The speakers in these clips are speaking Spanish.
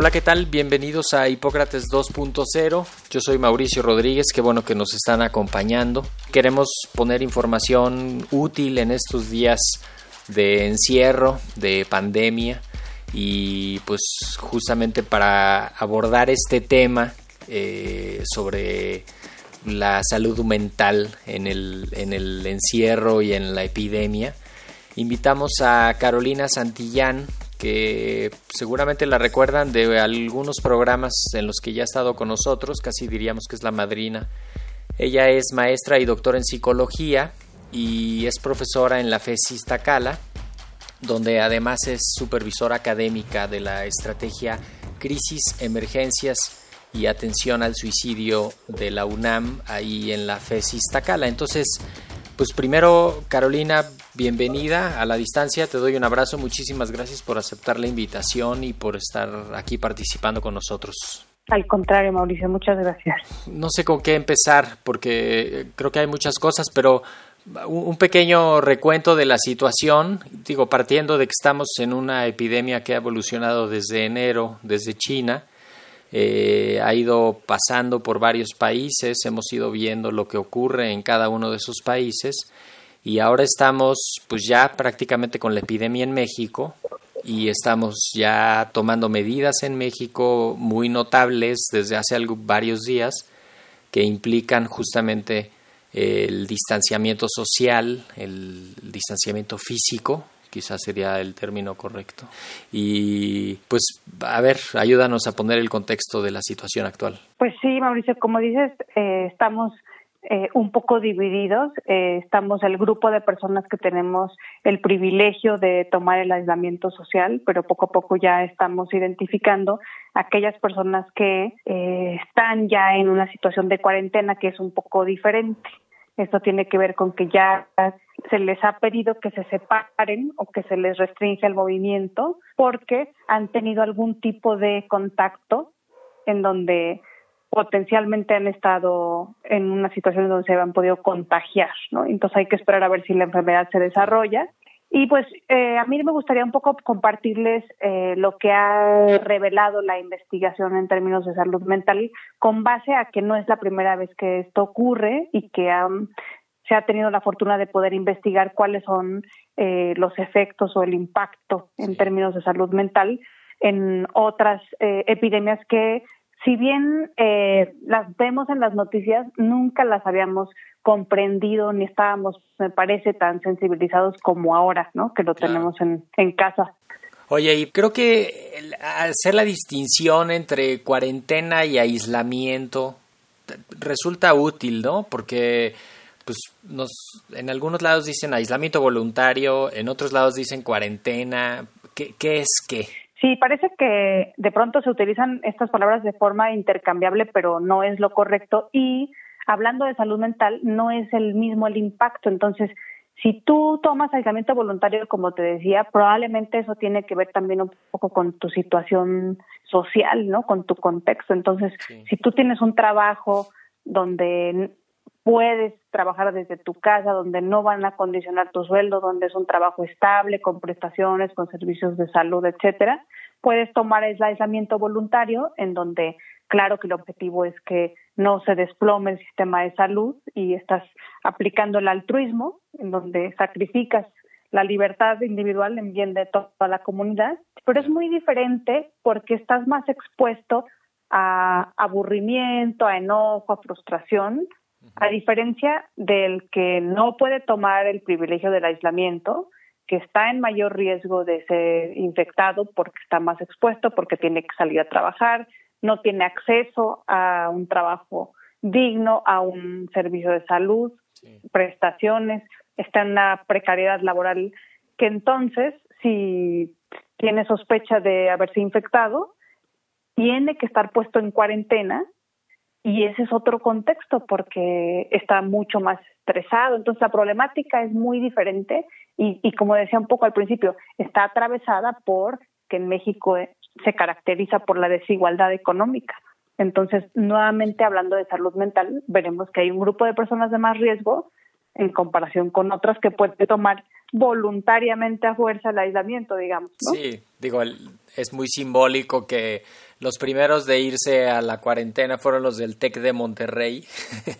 Hola, ¿qué tal? Bienvenidos a Hipócrates 2.0. Yo soy Mauricio Rodríguez, qué bueno que nos están acompañando. Queremos poner información útil en estos días de encierro, de pandemia y pues justamente para abordar este tema eh, sobre la salud mental en el, en el encierro y en la epidemia, invitamos a Carolina Santillán, que seguramente la recuerdan de algunos programas en los que ya ha estado con nosotros, casi diríamos que es la madrina. Ella es maestra y doctora en psicología y es profesora en la FES Iztacala, donde además es supervisora académica de la estrategia Crisis, Emergencias y Atención al Suicidio de la UNAM, ahí en la FES Iztacala. Entonces, pues primero, Carolina, bienvenida a la distancia, te doy un abrazo, muchísimas gracias por aceptar la invitación y por estar aquí participando con nosotros. Al contrario, Mauricio, muchas gracias. No sé con qué empezar, porque creo que hay muchas cosas, pero un pequeño recuento de la situación, digo, partiendo de que estamos en una epidemia que ha evolucionado desde enero, desde China, eh, ha ido pasando por varios países, hemos ido viendo lo que ocurre en cada uno de esos países y ahora estamos pues ya prácticamente con la epidemia en México y estamos ya tomando medidas en México muy notables desde hace algo, varios días que implican justamente el distanciamiento social, el distanciamiento físico, quizás sería el término correcto. Y pues, a ver, ayúdanos a poner el contexto de la situación actual. Pues sí, Mauricio, como dices, eh, estamos eh, un poco divididos. Eh, estamos el grupo de personas que tenemos el privilegio de tomar el aislamiento social, pero poco a poco ya estamos identificando aquellas personas que están ya en una situación de cuarentena que es un poco diferente. Esto tiene que ver con que ya se les ha pedido que se separen o que se les restringe el movimiento porque han tenido algún tipo de contacto en donde potencialmente han estado en una situación donde se han podido contagiar, ¿no? Entonces hay que esperar a ver si la enfermedad se desarrolla. Y pues eh, a mí me gustaría un poco compartirles eh, lo que ha revelado la investigación en términos de salud mental con base a que no es la primera vez que esto ocurre y que se ha tenido la fortuna de poder investigar cuáles son eh, los efectos o el impacto en términos de salud mental en otras eh, epidemias que si bien eh, las vemos en las noticias, nunca las habíamos comprendido ni estábamos, me parece, tan sensibilizados como ahora, ¿no? Que lo tenemos en, en casa. Oye, y creo que hacer la distinción entre cuarentena y aislamiento resulta útil, ¿no? Porque pues nos en algunos lados dicen aislamiento voluntario, en otros lados dicen cuarentena. ¿Qué, qué es qué? Sí, parece que de pronto se utilizan estas palabras de forma intercambiable, pero no es lo correcto. Y hablando de salud mental, no es el mismo el impacto. Entonces, si tú tomas aislamiento voluntario, como te decía, probablemente eso tiene que ver también un poco con tu situación social, ¿no? Con tu contexto. Entonces, si tú tienes un trabajo donde puedes trabajar desde tu casa, donde no van a condicionar tu sueldo, donde es un trabajo estable, con prestaciones, con servicios de salud, etcétera, puedes tomar el aislamiento voluntario, en donde claro que el objetivo es que no se desplome el sistema de salud y estás aplicando el altruismo, en donde sacrificas la libertad individual en bien de toda la comunidad, pero es muy diferente porque estás más expuesto a aburrimiento, a enojo, a frustración, A diferencia del que no puede tomar el privilegio del aislamiento, que está en mayor riesgo de ser infectado porque está más expuesto, porque tiene que salir a trabajar, no tiene acceso a un trabajo digno, a un servicio de salud, prestaciones, está en una precariedad laboral que entonces, si tiene sospecha de haberse infectado, tiene que estar puesto en cuarentena y ese es otro contexto porque está mucho más estresado. Entonces la problemática es muy diferente y, y como decía un poco al principio, está atravesada por que en México se caracteriza por la desigualdad económica. Entonces, nuevamente hablando de salud mental, veremos que hay un grupo de personas de más riesgo en comparación con otras que pueden tomar voluntariamente a fuerza el aislamiento, digamos. Sí, digo, es muy simbólico que los primeros de irse a la cuarentena fueron los del TEC de Monterrey,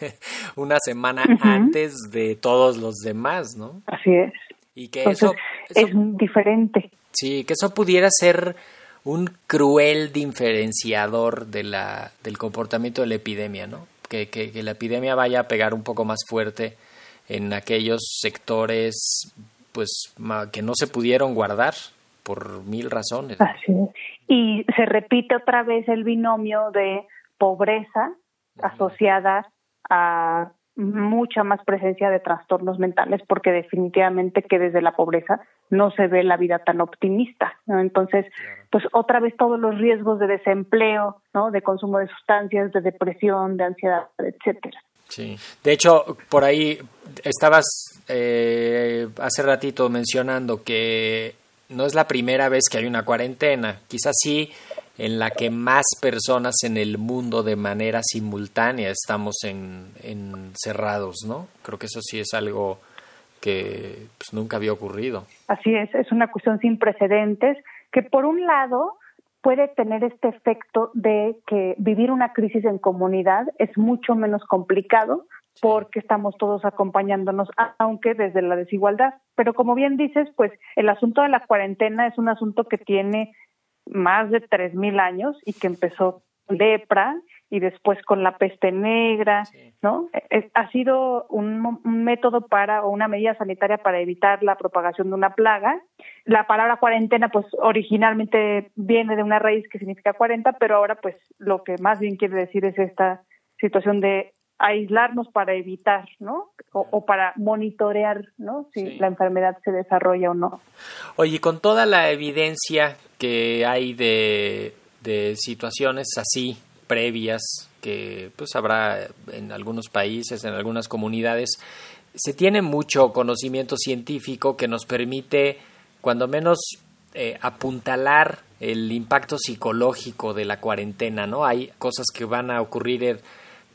una semana antes de todos los demás, ¿no? Así es. Y que eso, es diferente. Sí, que eso pudiera ser un cruel diferenciador de la, del comportamiento de la epidemia, ¿no? Que, que, que la epidemia vaya a pegar un poco más fuerte en aquellos sectores pues que no se pudieron guardar por mil razones. Así es. Y se repite otra vez el binomio de pobreza asociada a mucha más presencia de trastornos mentales porque definitivamente que desde la pobreza no se ve la vida tan optimista, ¿no? Entonces, pues otra vez todos los riesgos de desempleo, ¿no? De consumo de sustancias, de depresión, de ansiedad, etcétera. Sí. De hecho, por ahí estabas eh, hace ratito mencionando que no es la primera vez que hay una cuarentena. Quizás sí en la que más personas en el mundo de manera simultánea estamos en, encerrados, ¿no? Creo que eso sí es algo que pues, nunca había ocurrido. Así es, es una cuestión sin precedentes que por un lado puede tener este efecto de que vivir una crisis en comunidad es mucho menos complicado porque estamos todos acompañándonos, aunque desde la desigualdad. Pero como bien dices, pues el asunto de la cuarentena es un asunto que tiene más de 3.000 años y que empezó lepra y después con la peste negra, ¿no? ha sido un, método para o una medida sanitaria para evitar la propagación de una plaga. La palabra cuarentena, pues originalmente viene de una raíz que significa 40, pero ahora, pues lo que más bien quiere decir es esta situación de aislarnos para evitar, ¿no? O, para monitorear, ¿no? Si la enfermedad se desarrolla o no. Oye, con toda la evidencia que hay de, de situaciones así, previas que pues habrá en algunos países, en algunas comunidades, se tiene mucho conocimiento científico que nos permite, cuando menos, eh, apuntalar el impacto psicológico de la cuarentena, ¿no? Hay cosas que van a ocurrir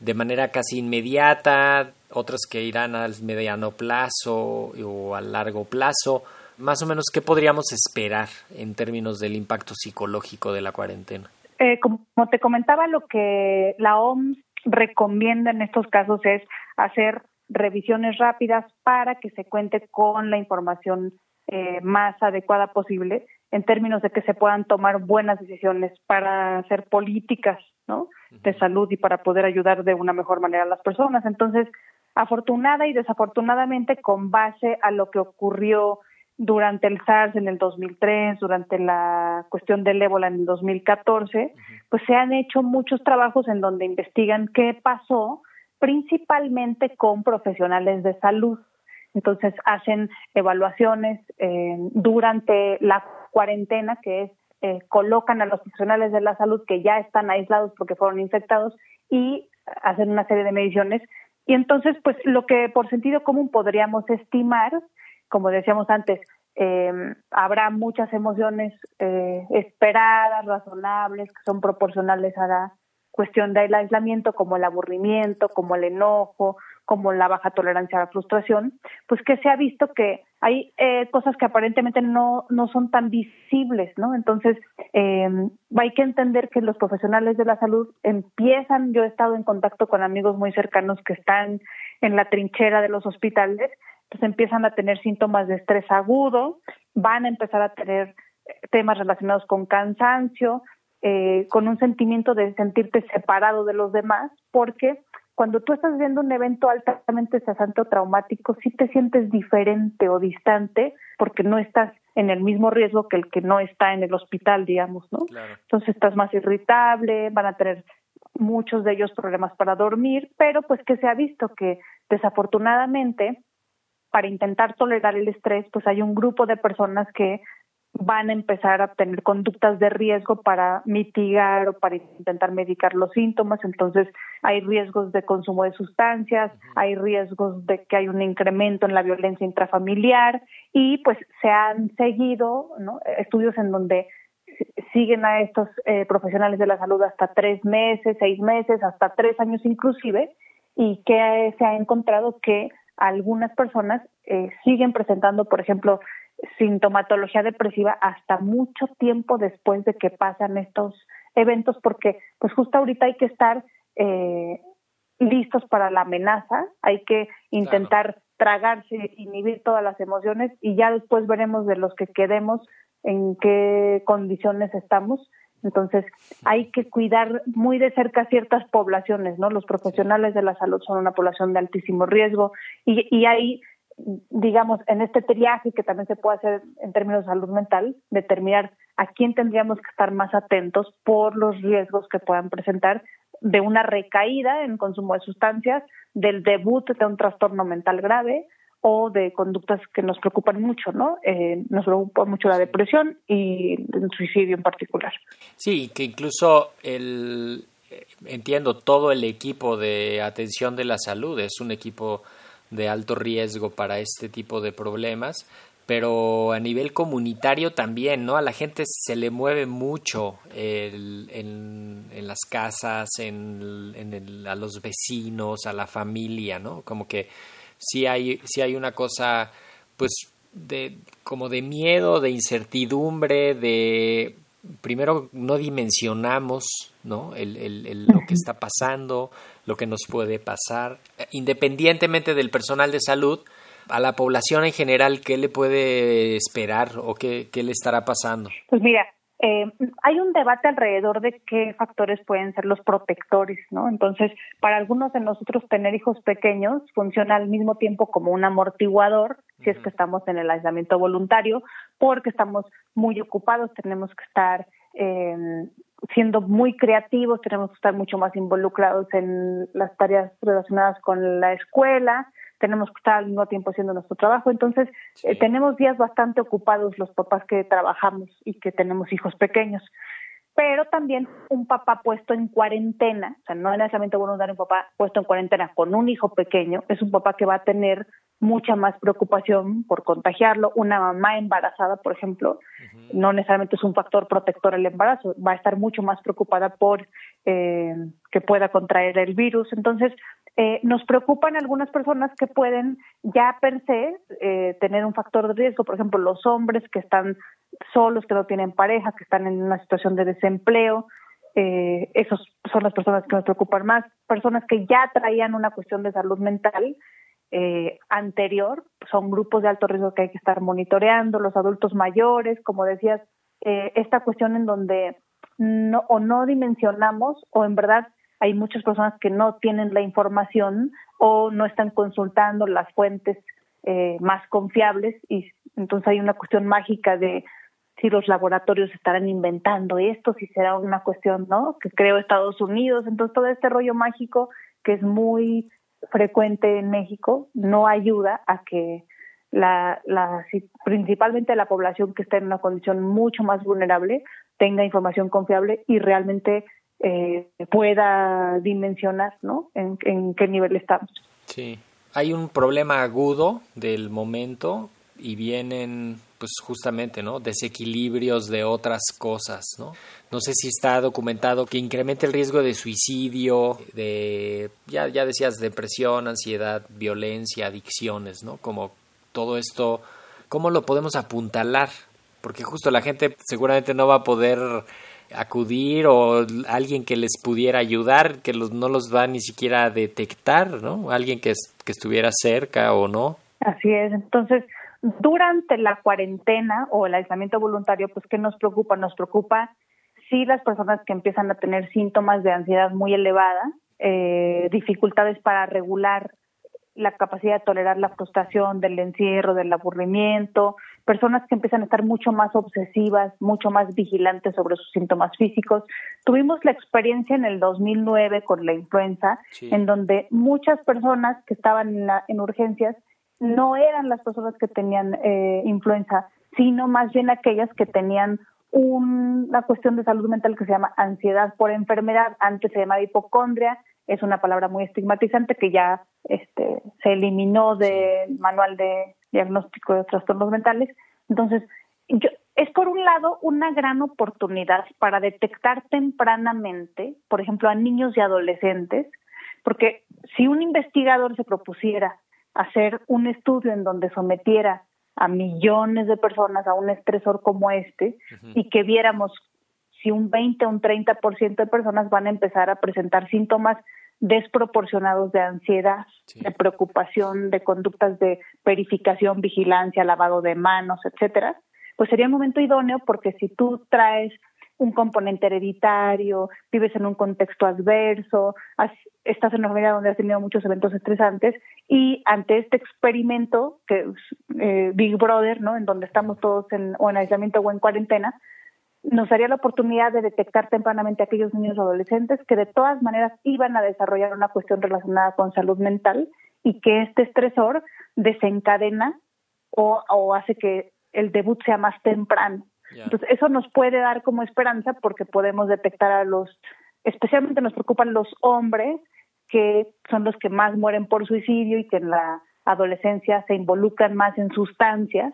de manera casi inmediata, otras que irán al mediano plazo o al largo plazo. Más o menos, ¿qué podríamos esperar en términos del impacto psicológico de la cuarentena? Eh, como te comentaba, lo que la OMS recomienda en estos casos es hacer revisiones rápidas para que se cuente con la información eh, más adecuada posible en términos de que se puedan tomar buenas decisiones para hacer políticas ¿no? de salud y para poder ayudar de una mejor manera a las personas. Entonces, afortunada y desafortunadamente, con base a lo que ocurrió durante el SARS en el 2003, durante la cuestión del ébola en el 2014, pues se han hecho muchos trabajos en donde investigan qué pasó, principalmente con profesionales de salud. Entonces hacen evaluaciones eh, durante la cuarentena, que es eh, colocan a los profesionales de la salud que ya están aislados porque fueron infectados y hacen una serie de mediciones. Y entonces, pues lo que por sentido común podríamos estimar como decíamos antes, eh, habrá muchas emociones eh, esperadas, razonables, que son proporcionales a la cuestión del aislamiento, como el aburrimiento, como el enojo, como la baja tolerancia a la frustración, pues que se ha visto que hay eh, cosas que aparentemente no, no son tan visibles, ¿no? Entonces, eh, hay que entender que los profesionales de la salud empiezan, yo he estado en contacto con amigos muy cercanos que están en la trinchera de los hospitales entonces empiezan a tener síntomas de estrés agudo, van a empezar a tener eh, temas relacionados con cansancio, eh, con un sentimiento de sentirte separado de los demás, porque cuando tú estás viendo un evento altamente estresante o traumático, sí te sientes diferente o distante porque no estás en el mismo riesgo que el que no está en el hospital, digamos, ¿no? Entonces estás más irritable, van a tener muchos de ellos problemas para dormir, pero pues que se ha visto que desafortunadamente para intentar tolerar el estrés, pues hay un grupo de personas que van a empezar a tener conductas de riesgo para mitigar o para intentar medicar los síntomas. Entonces, hay riesgos de consumo de sustancias, hay riesgos de que hay un incremento en la violencia intrafamiliar y pues se han seguido estudios en donde siguen a estos eh, profesionales de la salud hasta tres meses, seis meses, hasta tres años inclusive, y que se ha encontrado que algunas personas eh, siguen presentando, por ejemplo, sintomatología depresiva hasta mucho tiempo después de que pasan estos eventos, porque pues justo ahorita hay que estar eh, listos para la amenaza, hay que intentar tragarse, inhibir todas las emociones y ya después veremos de los que quedemos en qué condiciones estamos. Entonces, hay que cuidar muy de cerca ciertas poblaciones, ¿no? Los profesionales de la salud son una población de altísimo riesgo y, y hay digamos, en este triaje que también se puede hacer en términos de salud mental, determinar a quién tendríamos que estar más atentos por los riesgos que puedan presentar de una recaída en consumo de sustancias, del debut de un trastorno mental grave o de conductas que nos preocupan mucho, ¿no? Eh, nos preocupa mucho la depresión y el suicidio en particular. Sí, que incluso el eh, entiendo todo el equipo de atención de la salud es un equipo de alto riesgo para este tipo de problemas, pero a nivel comunitario también, ¿no? A la gente se le mueve mucho en, en, las casas, en, en a los vecinos, a la familia, ¿no? Como que sí hay, sí hay una cosa, pues, de, como de miedo, de incertidumbre, de primero no dimensionamos ¿no? El, el, lo que está pasando, lo que nos puede pasar, independientemente del personal de salud, a la población en general, ¿qué le puede esperar o qué, qué le estará pasando? Pues mira, eh, hay un debate alrededor de qué factores pueden ser los protectores, ¿no? Entonces, para algunos de nosotros tener hijos pequeños funciona al mismo tiempo como un amortiguador, si es que estamos en el aislamiento voluntario, porque estamos muy ocupados, tenemos que estar eh, siendo muy creativos, tenemos que estar mucho más involucrados en las tareas relacionadas con la escuela, tenemos que estar al mismo tiempo haciendo nuestro trabajo. Entonces, eh, tenemos días bastante ocupados los papás que trabajamos y que tenemos hijos pequeños. Pero también un papá puesto en cuarentena, o sea, no necesariamente bueno dar un papá puesto en cuarentena con un hijo pequeño, es un papá que va a tener mucha más preocupación por contagiarlo. Una mamá embarazada, por ejemplo, no necesariamente es un factor protector el embarazo, va a estar mucho más preocupada por eh, que pueda contraer el virus. Entonces, eh, nos preocupan algunas personas que pueden ya per se eh, tener un factor de riesgo, por ejemplo, los hombres que están solos, que no tienen pareja, que están en una situación de desempleo, eh, esos son las personas que nos preocupan más, personas que ya traían una cuestión de salud mental eh, anterior, son grupos de alto riesgo que hay que estar monitoreando, los adultos mayores, como decías, eh, esta cuestión en donde no, o no dimensionamos o en verdad hay muchas personas que no tienen la información o no están consultando las fuentes eh, más confiables y entonces hay una cuestión mágica de si los laboratorios estarán inventando esto, si será una cuestión, ¿no? Que creo Estados Unidos, entonces todo este rollo mágico que es muy frecuente en México no ayuda a que la, principalmente la población que está en una condición mucho más vulnerable tenga información confiable y realmente eh, pueda dimensionar ¿no? En, en, qué nivel estamos. Sí, hay un problema agudo del momento y vienen pues justamente no desequilibrios de otras cosas no no sé si está documentado que incrementa el riesgo de suicidio de ya ya decías depresión ansiedad violencia adicciones no como todo esto cómo lo podemos apuntalar porque justo la gente seguramente no va a poder acudir o alguien que les pudiera ayudar, que los, no los va ni siquiera a detectar, ¿no? Alguien que, que estuviera cerca o no. Así es. Entonces, durante la cuarentena o el aislamiento voluntario, pues, ¿qué nos preocupa? Nos preocupa si las personas que empiezan a tener síntomas de ansiedad muy elevada, eh, dificultades para regular la capacidad de tolerar la frustración, del encierro, del aburrimiento, personas que empiezan a estar mucho más obsesivas, mucho más vigilantes sobre sus síntomas físicos. Tuvimos la experiencia en el 2009 con la influenza, en donde muchas personas que estaban en, en, urgencias no eran las personas que tenían eh, influenza, sino más bien aquellas que tenían una cuestión de salud mental que se llama ansiedad por enfermedad, antes se llamaba hipocondria, es una palabra muy estigmatizante que ya este, se eliminó del manual de diagnóstico de trastornos mentales. Entonces, yo, es por un lado una gran oportunidad para detectar tempranamente, por ejemplo, a niños y adolescentes, porque si un investigador se propusiera hacer un estudio en donde sometiera a millones de personas a un estresor como este y que viéramos si un 20 o un 30% de personas van a empezar a presentar síntomas desproporcionados de ansiedad, de preocupación, de conductas de verificación, vigilancia, lavado de manos, etcétera, pues sería un momento idóneo porque si tú traes un componente hereditario, vives en un contexto adverso, estás en una familia donde has tenido muchos eventos estresantes y ante este experimento que es eh, Big Brother, ¿no? En donde estamos todos en, o en aislamiento o en cuarentena, nos daría la oportunidad de detectar tempranamente a aquellos niños adolescentes que de todas maneras iban a desarrollar una cuestión relacionada con salud mental y que este estresor desencadena o hace que el debut sea más temprano. Entonces, eso nos puede dar como esperanza porque podemos detectar a los, especialmente nos preocupan los hombres, que son los que más mueren por suicidio y que en la adolescencia se involucran más en sustancias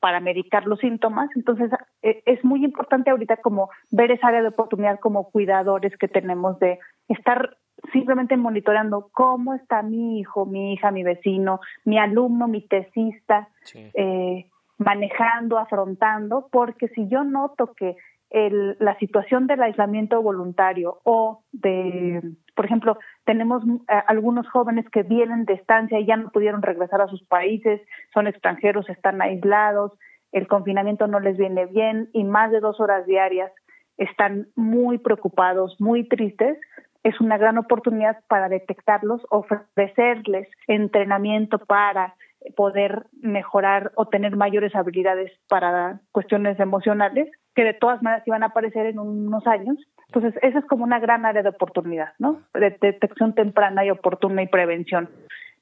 para medicar los síntomas. Entonces, e, es muy importante ahorita como ver esa área de oportunidad como cuidadores que tenemos de estar simplemente monitoreando cómo está mi hijo, mi hija, mi vecino, mi alumno, mi tesista, eh, manejando, afrontando, porque si yo noto que el, la situación del aislamiento voluntario o de, por ejemplo, tenemos eh, algunos jóvenes que vienen de estancia y ya no pudieron regresar a sus países, son extranjeros, están aislados, el confinamiento no les viene bien y más de dos horas diarias están muy preocupados, muy tristes, es una gran oportunidad para detectarlos, ofrecerles entrenamiento para poder mejorar o tener mayores habilidades para cuestiones emocionales que de todas maneras iban a aparecer en unos años. Entonces, esa es como una gran área de oportunidad, ¿no? De detección temprana y oportuna y prevención.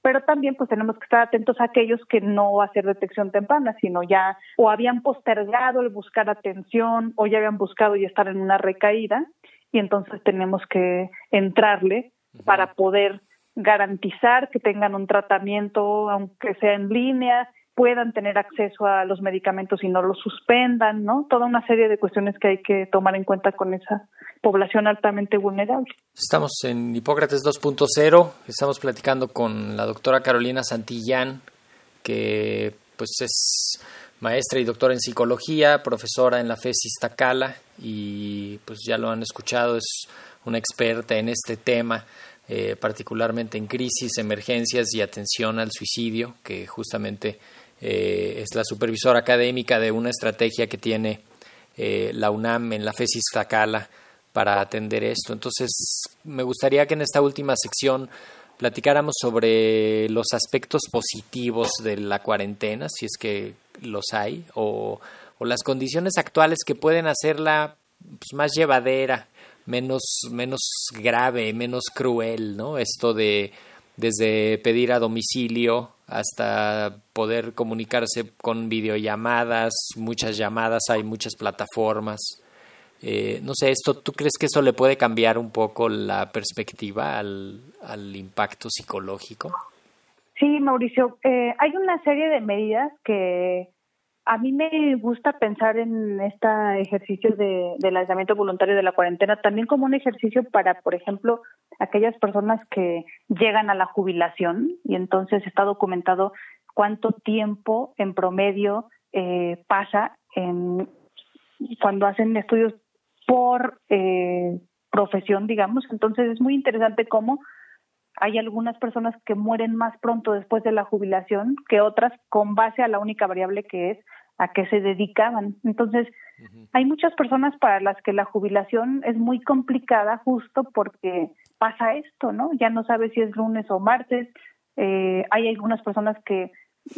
Pero también pues tenemos que estar atentos a aquellos que no va a ser detección temprana, sino ya o habían postergado el buscar atención o ya habían buscado y estar en una recaída y entonces tenemos que entrarle para poder garantizar que tengan un tratamiento, aunque sea en línea, puedan tener acceso a los medicamentos y no los suspendan, ¿no? Toda una serie de cuestiones que hay que tomar en cuenta con esa población altamente vulnerable. Estamos en Hipócrates 2.0, estamos platicando con la doctora Carolina Santillán, que pues es maestra y doctora en psicología, profesora en la FES Iztacala y pues ya lo han escuchado, es una experta en este tema. Eh, particularmente en crisis, emergencias y atención al suicidio, que justamente eh, es la supervisora académica de una estrategia que tiene eh, la UNAM en la FESIS Zacala para atender esto. Entonces, me gustaría que en esta última sección platicáramos sobre los aspectos positivos de la cuarentena, si es que los hay, o, las condiciones actuales que pueden hacerla pues, más llevadera menos, menos grave, menos cruel, ¿no? Esto de desde pedir a domicilio hasta poder comunicarse con videollamadas, muchas llamadas, hay muchas plataformas. Eh, no sé, esto, ¿tú crees que eso le puede cambiar un poco la perspectiva al, al impacto psicológico? Sí, Mauricio, eh, hay una serie de medidas que a mí me gusta pensar en este ejercicio de, del aislamiento voluntario de la cuarentena también como un ejercicio para, por ejemplo, aquellas personas que llegan a la jubilación y entonces está documentado cuánto tiempo en promedio eh, pasa en, cuando hacen estudios por eh, profesión, digamos. Entonces es muy interesante cómo hay algunas personas que mueren más pronto después de la jubilación que otras con base a la única variable que es a qué se dedicaban. Entonces, hay muchas personas para las que la jubilación es muy complicada justo porque pasa esto, ¿no? Ya no sabes si es lunes o martes. Eh, hay algunas personas que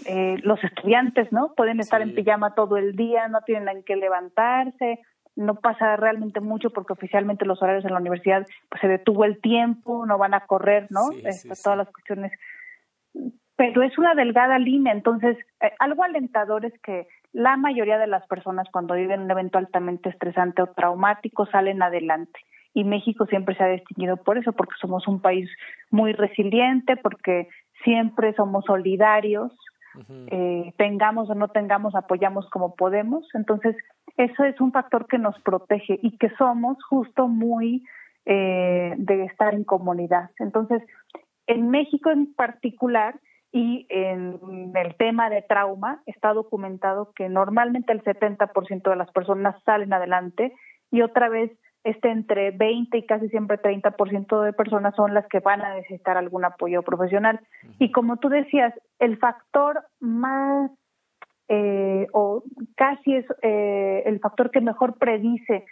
eh, los estudiantes, ¿no? Pueden estar en pijama todo el día, no tienen en qué levantarse, no pasa realmente mucho porque oficialmente los horarios en la universidad pues se detuvo el tiempo, no van a correr, ¿no? Este, todas las cuestiones. Pero es una delgada línea, entonces eh, algo alentador es que la mayoría de las personas cuando viven un evento altamente estresante o traumático salen adelante. Y México siempre se ha distinguido por eso, porque somos un país muy resiliente, porque siempre somos solidarios, eh, tengamos o no tengamos, apoyamos como podemos. Entonces, eso es un factor que nos protege y que somos justo muy eh, de estar en comunidad. Entonces, en México en particular y en el tema de trauma está documentado que normalmente el 70% de las personas salen adelante y otra vez este entre 20 y casi siempre 30% de personas son las que van a necesitar algún apoyo profesional. Y como tú decías, el factor más eh, o casi es eh, el factor que mejor predice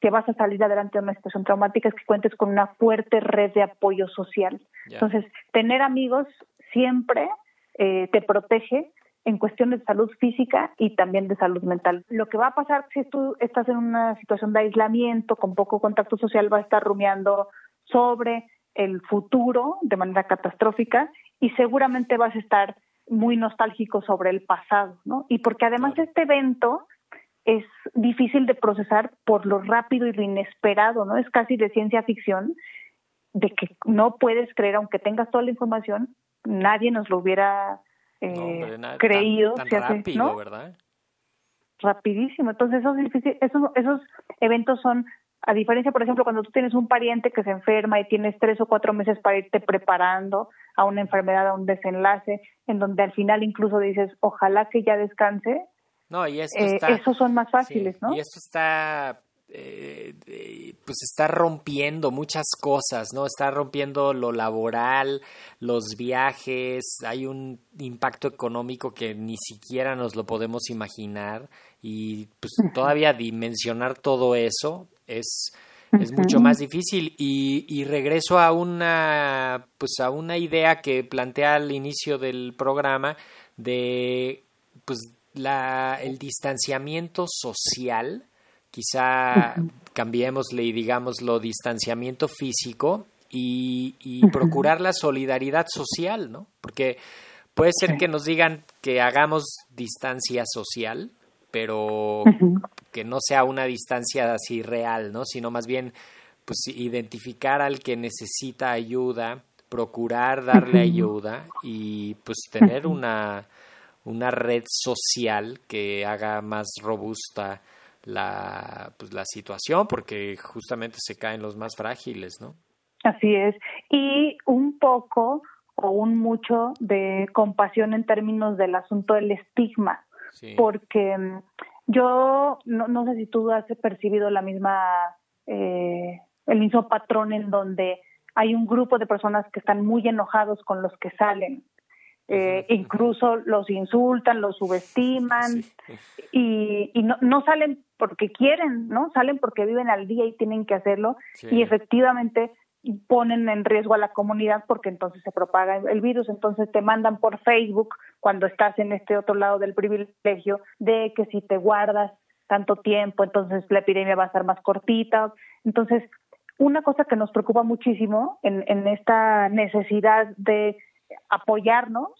que vas a salir adelante de una situación traumática es que cuentes con una fuerte red de apoyo social. Entonces, tener amigos siempre eh, te protege en cuestiones de salud física y también de salud mental. Lo que va a pasar si tú estás en una situación de aislamiento, con poco contacto social, va a estar rumiando sobre el futuro de manera catastrófica y seguramente vas a estar muy nostálgico sobre el pasado, ¿no? Y porque además este evento es difícil de procesar por lo rápido y lo inesperado, ¿no? Es casi de ciencia ficción, de que no puedes creer, aunque tengas toda la información, nadie nos lo hubiera eh, creído. Tan, rápido, ¿verdad? Rapidísimo. Entonces, esos, esos, esos eventos son, a diferencia, por ejemplo, cuando tú tienes un pariente que se enferma y tienes tres o cuatro meses para irte preparando a una enfermedad, a un desenlace, en donde al final incluso dices, ojalá que ya descanse. No, y esto eh, esos son más fáciles, ¿no? Y esto está eh, pues está rompiendo muchas cosas, ¿no? Está rompiendo lo laboral, los viajes, hay un impacto económico que ni siquiera nos lo podemos imaginar y pues todavía dimensionar todo eso es, es mucho más difícil. Y, y, regreso a una pues a una idea que plantea al inicio del programa de pues la, el distanciamiento social Quizá cambiémosle y digámoslo distanciamiento físico y, procurar la solidaridad social, ¿no? Porque puede ser que nos digan que hagamos distancia social, pero que no sea una distancia así real, ¿no? Sino más bien, pues identificar al que necesita ayuda, procurar darle ayuda y pues tener una, una red social que haga más robusta la, pues, la situación porque justamente se caen los más frágiles, ¿no? Así es. Y un poco o un mucho de compasión en términos del asunto del estigma, porque mm, yo no, no sé si tú has percibido la misma, eh, el mismo patrón en donde hay un grupo de personas que están muy enojados con los que salen eh, incluso los insultan, los subestiman y, y no, no, salen porque quieren, ¿no? Salen porque viven al día y tienen que hacerlo y efectivamente ponen en riesgo a la comunidad porque entonces se propaga el virus, entonces te mandan por Facebook cuando estás en este otro lado del privilegio de que si te guardas tanto tiempo, entonces la epidemia va a ser más cortita. Entonces, una cosa que nos preocupa muchísimo en, en esta necesidad de apoyarnos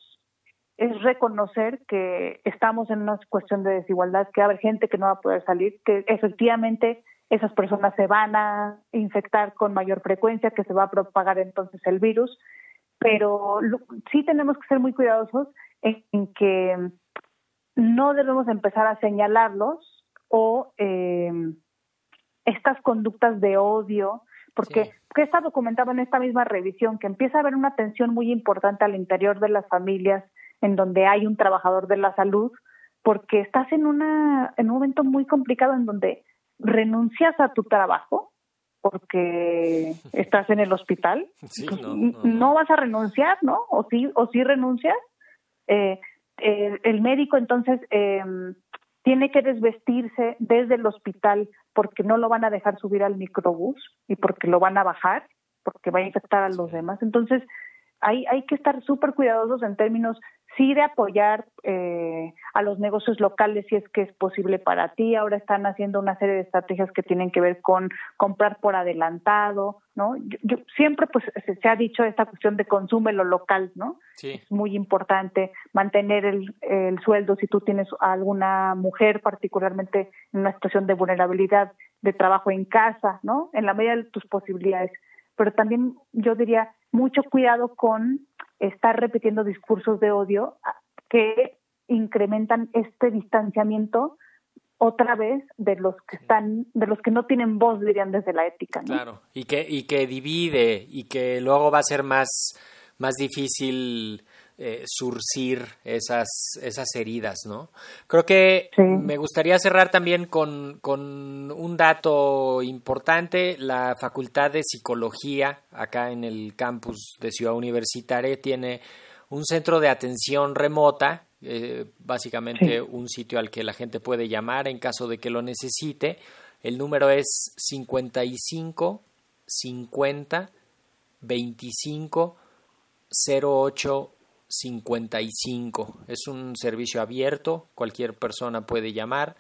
es reconocer que estamos en una cuestión de desigualdad, que va a haber gente que no va a poder salir, que efectivamente esas personas se van a infectar con mayor frecuencia, que se va a propagar entonces el virus, pero sí tenemos que ser muy cuidadosos en, que no debemos empezar a señalarlos o eh, estas conductas de odio porque está documentado en esta misma revisión que empieza a haber una tensión muy importante al interior de las familias en donde hay un trabajador de la salud, porque estás en una en un momento muy complicado en donde renuncias a tu trabajo porque estás en el hospital, no, vas a renunciar, ¿no? O sí o sí renuncias. Eh, el médico entonces eh, tiene que desvestirse desde el hospital porque no lo van a dejar subir al microbús y porque lo van a bajar, porque va a infectar a los demás. Entonces, hay, hay que estar súper cuidadosos en términos sí de apoyar eh, a los negocios locales si es que es posible para ti. Ahora están haciendo una serie de estrategias que tienen que ver con comprar por adelantado, ¿no? Yo, siempre pues se, ha dicho esta cuestión de consume lo local, ¿no? Sí. Es muy importante mantener el, el sueldo si tú tienes alguna mujer particularmente en una situación de vulnerabilidad de trabajo en casa, ¿no? En la medida de tus posibilidades. Pero también yo diría mucho cuidado con estar repitiendo discursos de odio que incrementan este distanciamiento otra vez de los que están de los que no tienen voz dirían desde la ética ¿no? claro y que y que divide y que luego va a ser más más difícil eh, surcir esas, esas heridas, ¿no? Creo que me gustaría cerrar también con, con, un dato importante. La Facultad de Psicología, acá en el campus de Ciudad Universitaria, tiene un centro de atención remota, eh, básicamente un sitio al que la gente puede llamar en caso de que lo necesite. El número es 55 50 25 08 55. Es un servicio abierto, cualquier persona puede llamar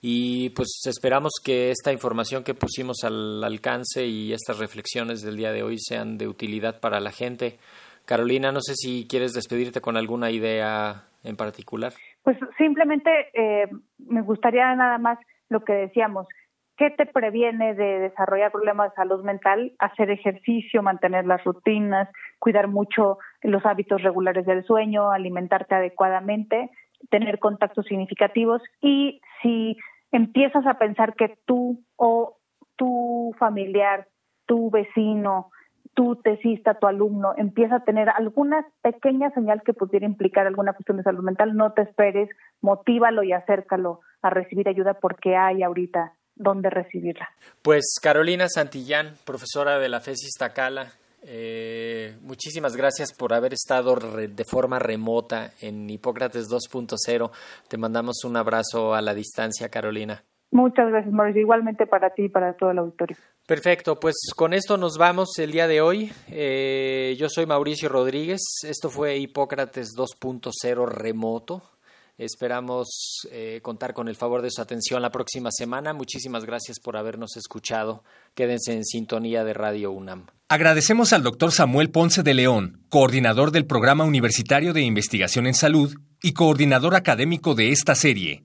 y pues esperamos que esta información que pusimos al alcance y estas reflexiones del día de hoy sean de utilidad para la gente. Carolina, no sé si quieres despedirte con alguna idea en particular. Pues simplemente eh, me gustaría nada más lo que decíamos, ¿Qué te previene de desarrollar problemas de salud mental? Hacer ejercicio, mantener las rutinas, cuidar mucho los hábitos regulares del sueño, alimentarte adecuadamente, tener contactos significativos y si empiezas a pensar que tú o tu familiar, tu vecino, tu tesista, tu alumno empieza a tener alguna pequeña señal que pudiera implicar alguna cuestión de salud mental, no te esperes, motívalo y acércalo a recibir ayuda porque hay ahorita dónde recibirla. Pues Carolina Santillán, profesora de la FESIS Tacala, eh, muchísimas gracias por haber estado de forma remota en Hipócrates 2.0. Te mandamos un abrazo a la distancia, Carolina. Muchas gracias, Mauricio. Igualmente para ti y para todo el auditorio. Perfecto, pues con esto nos vamos el día de hoy. Eh, yo soy Mauricio Rodríguez. Esto fue Hipócrates 2.0 remoto. Esperamos eh, contar con el favor de su atención la próxima semana. Muchísimas gracias por habernos escuchado. Quédense en sintonía de Radio UNAM. Agradecemos al doctor Samuel Ponce de León, coordinador del Programa Universitario de Investigación en Salud y coordinador académico de esta serie